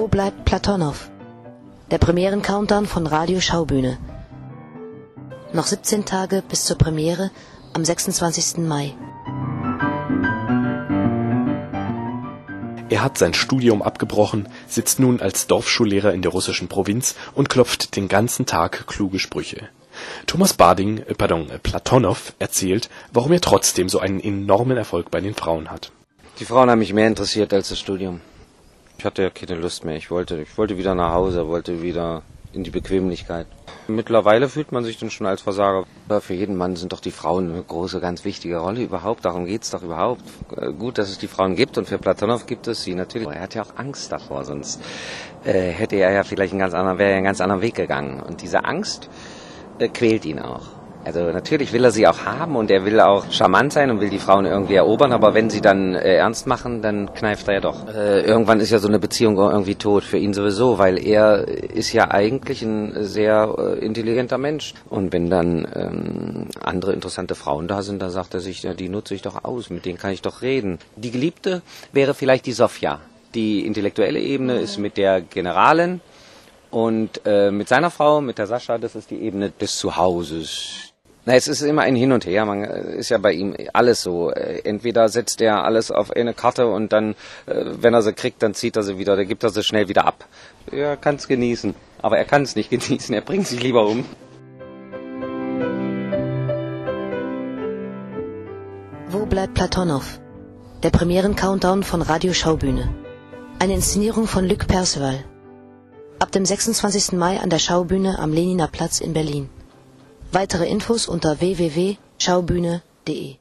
bleibt Platonow? Der Premieren-Countdown von Radio Schaubühne. Noch 17 Tage bis zur Premiere am 26. Mai. Er hat sein Studium abgebrochen, sitzt nun als Dorfschullehrer in der russischen Provinz und klopft den ganzen Tag kluge Sprüche. Thomas Bading, äh, pardon, Platonow erzählt, warum er trotzdem so einen enormen Erfolg bei den Frauen hat. Die Frauen haben mich mehr interessiert als das Studium. Ich hatte ja keine Lust mehr. Ich wollte, ich wollte wieder nach Hause, wollte wieder in die Bequemlichkeit. Mittlerweile fühlt man sich dann schon als Versager. Für jeden Mann sind doch die Frauen eine große, ganz wichtige Rolle überhaupt. Darum geht's doch überhaupt. Äh, gut, dass es die Frauen gibt und für Platonow gibt es sie natürlich. Er hat ja auch Angst davor, sonst äh, hätte er ja vielleicht einen ganz anderen, wäre er einen ganz anderen Weg gegangen. Und diese Angst äh, quält ihn auch. Also natürlich will er sie auch haben und er will auch charmant sein und will die Frauen irgendwie erobern, aber wenn sie dann äh, ernst machen, dann kneift er ja doch. Äh, irgendwann ist ja so eine Beziehung irgendwie tot für ihn sowieso, weil er ist ja eigentlich ein sehr äh, intelligenter Mensch. Und wenn dann ähm, andere interessante Frauen da sind, dann sagt er sich, ja, die nutze ich doch aus, mit denen kann ich doch reden. Die Geliebte wäre vielleicht die Sofia. Die intellektuelle Ebene ist mit der Generalin und äh, mit seiner Frau, mit der Sascha, das ist die Ebene des Zuhauses na, es ist immer ein Hin und Her. Man äh, ist ja bei ihm alles so. Äh, entweder setzt er alles auf eine Karte und dann, äh, wenn er sie kriegt, dann zieht er sie wieder, dann gibt er sie schnell wieder ab. Er kann es genießen, aber er kann es nicht genießen. Er bringt sich lieber um. Wo bleibt Platonow? Der Premieren-Countdown von Radio Schaubühne. Eine Inszenierung von Luc Perceval. Ab dem 26. Mai an der Schaubühne am Leniner Platz in Berlin. Weitere Infos unter www.schaubühne.de